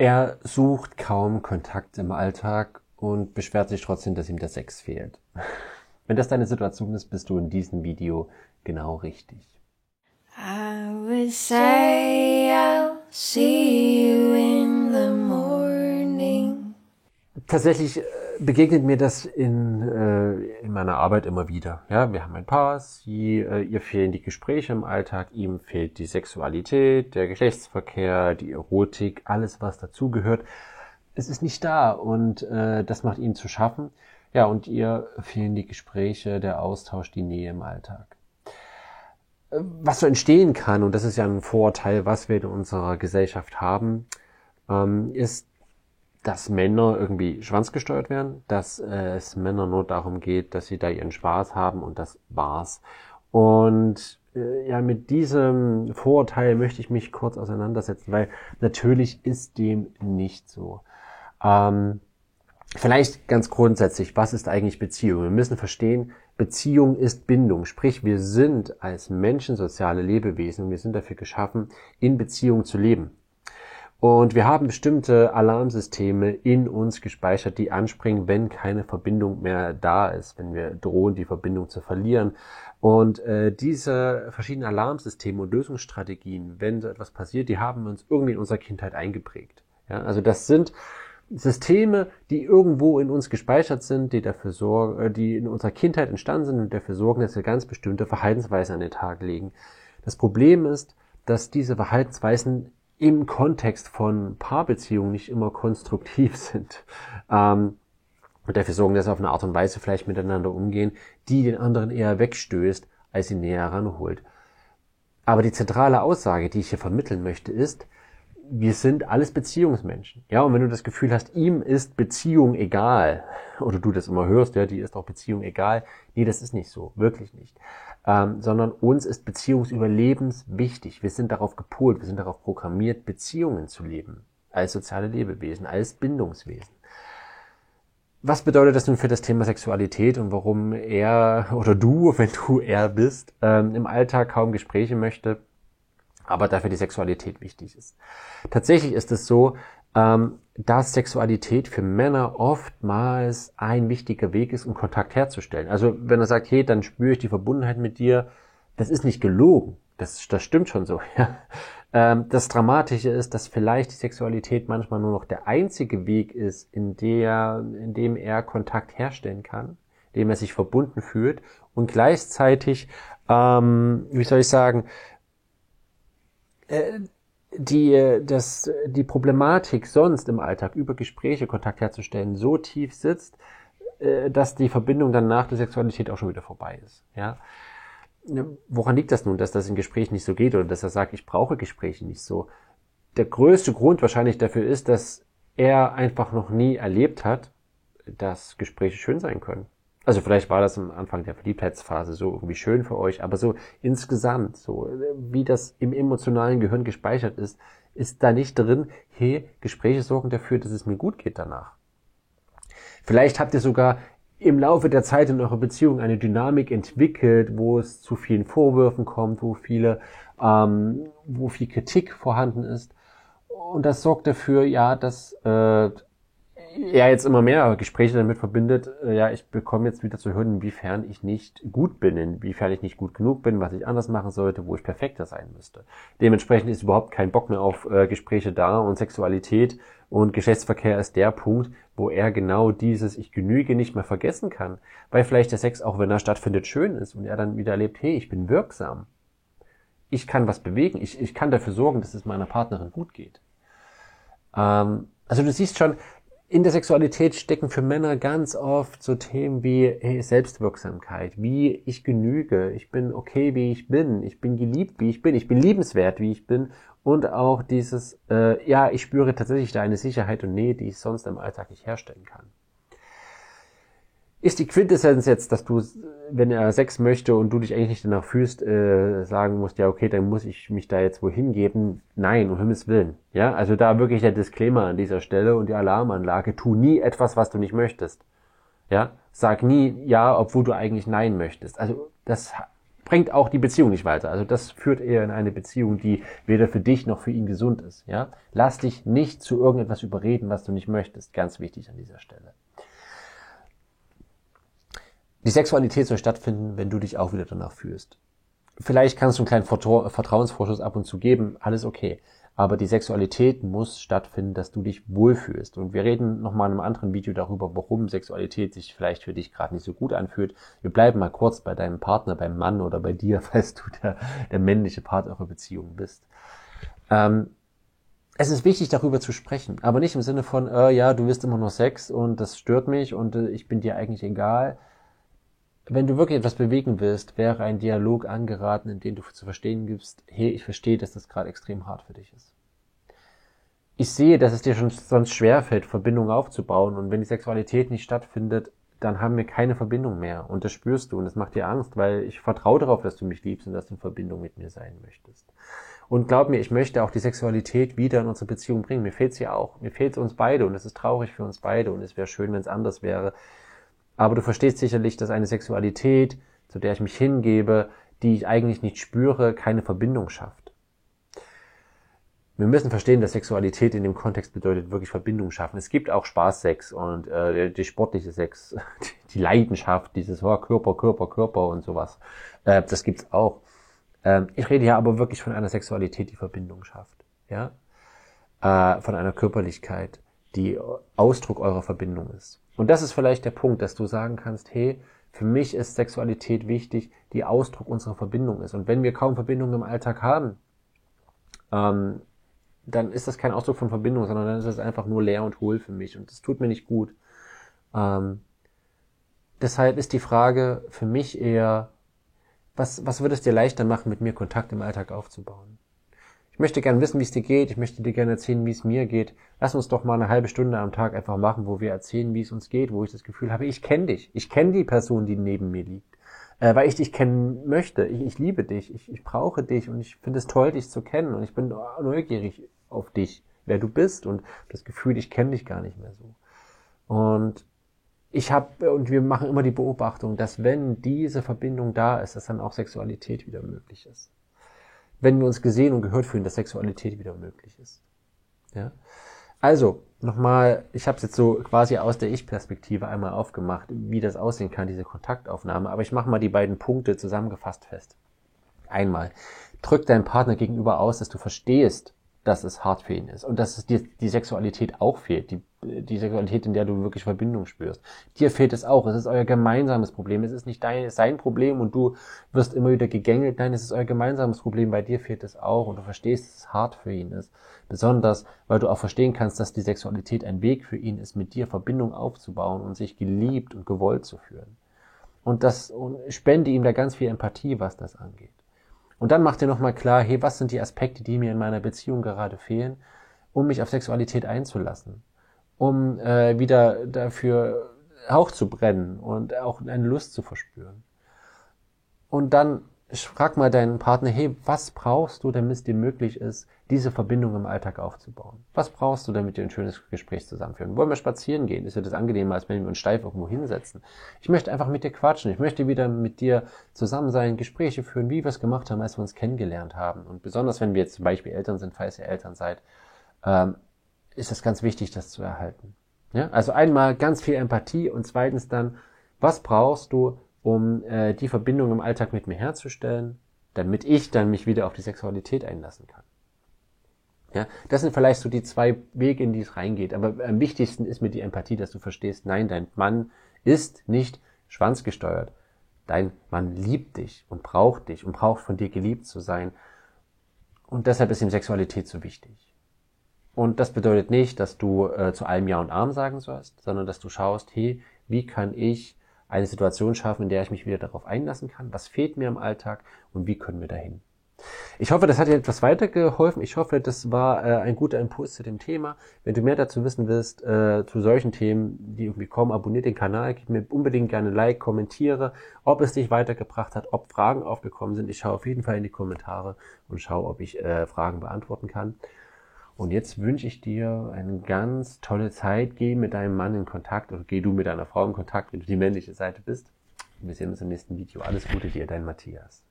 Er sucht kaum Kontakt im Alltag und beschwert sich trotzdem, dass ihm der Sex fehlt. Wenn das deine Situation ist, bist du in diesem Video genau richtig. I would say I'll see you in the morning. Tatsächlich äh, begegnet mir das in, äh, in meiner Arbeit immer wieder. Ja, wir haben ein Paar, sie, äh, ihr fehlen die Gespräche im Alltag, ihm fehlt die Sexualität, der Geschlechtsverkehr, die Erotik, alles was dazugehört. Es ist nicht da und äh, das macht ihnen zu schaffen. Ja, und ihr fehlen die Gespräche, der Austausch, die Nähe im Alltag. Äh, was so entstehen kann, und das ist ja ein Vorteil, was wir in unserer Gesellschaft haben, ähm, ist, dass Männer irgendwie schwanzgesteuert werden, dass äh, es Männer nur darum geht, dass sie da ihren Spaß haben und das war's. Und äh, ja, mit diesem Vorurteil möchte ich mich kurz auseinandersetzen, weil natürlich ist dem nicht so. Ähm, vielleicht ganz grundsätzlich, was ist eigentlich Beziehung? Wir müssen verstehen, Beziehung ist Bindung. Sprich, wir sind als Menschen soziale Lebewesen und wir sind dafür geschaffen, in Beziehung zu leben. Und wir haben bestimmte Alarmsysteme in uns gespeichert, die anspringen, wenn keine Verbindung mehr da ist, wenn wir drohen, die Verbindung zu verlieren. Und äh, diese verschiedenen Alarmsysteme und Lösungsstrategien, wenn so etwas passiert, die haben uns irgendwie in unserer Kindheit eingeprägt. Ja, also das sind Systeme, die irgendwo in uns gespeichert sind, die dafür sorgen, äh, die in unserer Kindheit entstanden sind und dafür sorgen, dass wir ganz bestimmte Verhaltensweisen an den Tag legen. Das Problem ist, dass diese Verhaltensweisen im Kontext von Paarbeziehungen nicht immer konstruktiv sind. Ähm, und dafür sorgen, dass sie auf eine Art und Weise vielleicht miteinander umgehen, die den anderen eher wegstößt, als sie näher ranholt. Aber die zentrale Aussage, die ich hier vermitteln möchte, ist, wir sind alles Beziehungsmenschen. Ja, und wenn du das Gefühl hast, ihm ist Beziehung egal, oder du das immer hörst, ja, die ist auch Beziehung egal. Nee, das ist nicht so. Wirklich nicht ähm, sondern uns ist Beziehungsüberlebens wichtig. Wir sind darauf gepolt, wir sind darauf programmiert, Beziehungen zu leben, als soziale Lebewesen, als Bindungswesen. Was bedeutet das nun für das Thema Sexualität und warum er oder du, wenn du er bist, ähm, im Alltag kaum Gespräche möchte, aber dafür die Sexualität wichtig ist? Tatsächlich ist es so, ähm, dass Sexualität für Männer oftmals ein wichtiger Weg ist, um Kontakt herzustellen. Also wenn er sagt, hey, dann spüre ich die Verbundenheit mit dir, das ist nicht gelogen. Das, das stimmt schon so. Ja. Ähm, das Dramatische ist, dass vielleicht die Sexualität manchmal nur noch der einzige Weg ist, in, der, in dem er Kontakt herstellen kann, in dem er sich verbunden fühlt und gleichzeitig, ähm, wie soll ich sagen, die, das, die Problematik sonst im Alltag über Gespräche Kontakt herzustellen so tief sitzt, äh, dass die Verbindung dann nach der Sexualität auch schon wieder vorbei ist. Ja? Woran liegt das nun, dass das in Gesprächen nicht so geht oder dass er sagt, ich brauche Gespräche nicht so? Der größte Grund wahrscheinlich dafür ist, dass er einfach noch nie erlebt hat, dass Gespräche schön sein können. Also vielleicht war das am Anfang der Verliebtheitsphase so irgendwie schön für euch, aber so insgesamt, so wie das im emotionalen Gehirn gespeichert ist, ist da nicht drin, hey, Gespräche sorgen dafür, dass es mir gut geht danach. Vielleicht habt ihr sogar im Laufe der Zeit in eurer Beziehung eine Dynamik entwickelt, wo es zu vielen Vorwürfen kommt, wo viele, ähm, wo viel Kritik vorhanden ist. Und das sorgt dafür, ja, dass äh, ja jetzt immer mehr Gespräche damit verbindet, äh, ja, ich bekomme jetzt wieder zu hören, inwiefern ich nicht gut bin, inwiefern ich nicht gut genug bin, was ich anders machen sollte, wo ich perfekter sein müsste. Dementsprechend ist überhaupt kein Bock mehr auf äh, Gespräche da und Sexualität und Geschlechtsverkehr ist der Punkt, wo er genau dieses Ich genüge nicht mehr vergessen kann, weil vielleicht der Sex, auch wenn er stattfindet, schön ist und er dann wieder erlebt, hey, ich bin wirksam. Ich kann was bewegen, ich, ich kann dafür sorgen, dass es meiner Partnerin gut geht. Ähm, also du siehst schon, in der Sexualität stecken für Männer ganz oft so Themen wie hey, Selbstwirksamkeit, wie ich genüge, ich bin okay, wie ich bin, ich bin geliebt, wie ich bin, ich bin liebenswert, wie ich bin. Und auch dieses, äh, ja, ich spüre tatsächlich da eine Sicherheit und Nähe, die ich sonst im Alltag nicht herstellen kann ist die Quintessenz jetzt, dass du, wenn er Sex möchte und du dich eigentlich nicht danach fühlst, äh, sagen musst, ja, okay, dann muss ich mich da jetzt wohin geben. Nein, um Himmels Willen. Ja, also da wirklich der Disclaimer an dieser Stelle und die Alarmanlage. Tu nie etwas, was du nicht möchtest. Ja, sag nie ja, obwohl du eigentlich nein möchtest. Also das bringt auch die Beziehung nicht weiter. Also das führt eher in eine Beziehung, die weder für dich noch für ihn gesund ist. Ja? Lass dich nicht zu irgendetwas überreden, was du nicht möchtest. Ganz wichtig an dieser Stelle. Die Sexualität soll stattfinden, wenn du dich auch wieder danach fühlst. Vielleicht kannst du einen kleinen Vertrauensvorschuss ab und zu geben, alles okay. Aber die Sexualität muss stattfinden, dass du dich wohlfühlst. Und wir reden nochmal in einem anderen Video darüber, warum Sexualität sich vielleicht für dich gerade nicht so gut anfühlt. Wir bleiben mal kurz bei deinem Partner, beim Mann oder bei dir, falls du der, der männliche Part eurer Beziehung bist. Ähm, es ist wichtig, darüber zu sprechen, aber nicht im Sinne von, äh, ja, du willst immer nur Sex und das stört mich und äh, ich bin dir eigentlich egal, wenn du wirklich etwas bewegen willst, wäre ein Dialog angeraten, in dem du zu verstehen gibst, hey, ich verstehe, dass das gerade extrem hart für dich ist. Ich sehe, dass es dir schon sonst schwerfällt, Verbindungen aufzubauen und wenn die Sexualität nicht stattfindet, dann haben wir keine Verbindung mehr und das spürst du und das macht dir Angst, weil ich vertraue darauf, dass du mich liebst und dass du in Verbindung mit mir sein möchtest. Und glaub mir, ich möchte auch die Sexualität wieder in unsere Beziehung bringen. Mir fehlt sie auch. Mir fehlt uns beide und es ist traurig für uns beide und es wäre schön, wenn es anders wäre. Aber du verstehst sicherlich, dass eine Sexualität, zu der ich mich hingebe, die ich eigentlich nicht spüre, keine Verbindung schafft. Wir müssen verstehen, dass Sexualität in dem Kontext bedeutet wirklich Verbindung schaffen. Es gibt auch Spaßsex und äh, die sportliche Sex, die Leidenschaft, dieses oh, Körper, Körper, Körper und sowas. Äh, das gibt's auch. Ähm, ich rede hier aber wirklich von einer Sexualität, die Verbindung schafft. Ja, äh, von einer Körperlichkeit, die Ausdruck eurer Verbindung ist. Und das ist vielleicht der Punkt, dass du sagen kannst, hey, für mich ist Sexualität wichtig, die Ausdruck unserer Verbindung ist. Und wenn wir kaum Verbindung im Alltag haben, ähm, dann ist das kein Ausdruck von Verbindung, sondern dann ist es einfach nur leer und hohl für mich. Und das tut mir nicht gut. Ähm, deshalb ist die Frage für mich eher, was, was würde es dir leichter machen, mit mir Kontakt im Alltag aufzubauen? Ich möchte gerne wissen, wie es dir geht. Ich möchte dir gerne erzählen, wie es mir geht. Lass uns doch mal eine halbe Stunde am Tag einfach machen, wo wir erzählen, wie es uns geht, wo ich das Gefühl habe, ich kenne dich. Ich kenne die Person, die neben mir liegt. Äh, weil ich dich kennen möchte. Ich, ich liebe dich. Ich, ich brauche dich und ich finde es toll, dich zu kennen. Und ich bin neugierig auf dich, wer du bist und das Gefühl, ich kenne dich gar nicht mehr so. Und ich habe und wir machen immer die Beobachtung, dass wenn diese Verbindung da ist, dass dann auch Sexualität wieder möglich ist wenn wir uns gesehen und gehört fühlen, dass Sexualität wieder möglich ist. Ja? Also, nochmal, ich habe es jetzt so quasi aus der Ich-Perspektive einmal aufgemacht, wie das aussehen kann, diese Kontaktaufnahme. Aber ich mache mal die beiden Punkte zusammengefasst fest. Einmal, drück deinem Partner gegenüber aus, dass du verstehst, dass es hart für ihn ist und dass es dir die Sexualität auch fehlt, die, die Sexualität, in der du wirklich Verbindung spürst. Dir fehlt es auch. Es ist euer gemeinsames Problem. Es ist nicht dein, sein Problem und du wirst immer wieder gegängelt. Nein, es ist euer gemeinsames Problem. Bei dir fehlt es auch und du verstehst, dass es hart für ihn ist. Besonders, weil du auch verstehen kannst, dass die Sexualität ein Weg für ihn ist, mit dir Verbindung aufzubauen und sich geliebt und gewollt zu führen. Und das und spende ihm da ganz viel Empathie, was das angeht. Und dann macht ihr nochmal klar, hey, was sind die Aspekte, die mir in meiner Beziehung gerade fehlen, um mich auf Sexualität einzulassen, um äh, wieder dafür Hauch zu brennen und auch eine Lust zu verspüren. Und dann frag mal deinen Partner, hey, was brauchst du, damit es dir möglich ist, diese Verbindung im Alltag aufzubauen? Was brauchst du, damit wir ein schönes Gespräch zusammenführen? Wollen wir spazieren gehen? Ist ja das angenehmer, als wenn wir uns steif irgendwo hinsetzen. Ich möchte einfach mit dir quatschen. Ich möchte wieder mit dir zusammen sein, Gespräche führen, wie wir es gemacht haben, als wir uns kennengelernt haben. Und besonders, wenn wir jetzt zum Beispiel Eltern sind, falls ihr Eltern seid, ähm, ist es ganz wichtig, das zu erhalten. Ja? Also einmal ganz viel Empathie und zweitens dann, was brauchst du, um äh, die Verbindung im Alltag mit mir herzustellen, damit ich dann mich wieder auf die Sexualität einlassen kann. Ja, das sind vielleicht so die zwei Wege, in die es reingeht. Aber am wichtigsten ist mir die Empathie, dass du verstehst, nein, dein Mann ist nicht schwanzgesteuert. Dein Mann liebt dich und braucht dich und braucht von dir geliebt zu sein. Und deshalb ist ihm Sexualität so wichtig. Und das bedeutet nicht, dass du äh, zu allem Ja und Arm sagen sollst, sondern dass du schaust, hey, wie kann ich eine Situation schaffen, in der ich mich wieder darauf einlassen kann, was fehlt mir im Alltag und wie können wir dahin. Ich hoffe, das hat dir etwas weitergeholfen. Ich hoffe, das war äh, ein guter Impuls zu dem Thema. Wenn du mehr dazu wissen willst, äh, zu solchen Themen, die irgendwie kommen, abonniert den Kanal, gib mir unbedingt gerne Like, kommentiere, ob es dich weitergebracht hat, ob Fragen aufgekommen sind. Ich schaue auf jeden Fall in die Kommentare und schaue, ob ich äh, Fragen beantworten kann. Und jetzt wünsche ich dir eine ganz tolle Zeit. Geh mit deinem Mann in Kontakt oder geh du mit deiner Frau in Kontakt, wenn du die männliche Seite bist. Wir sehen uns im nächsten Video. Alles Gute dir, dein Matthias.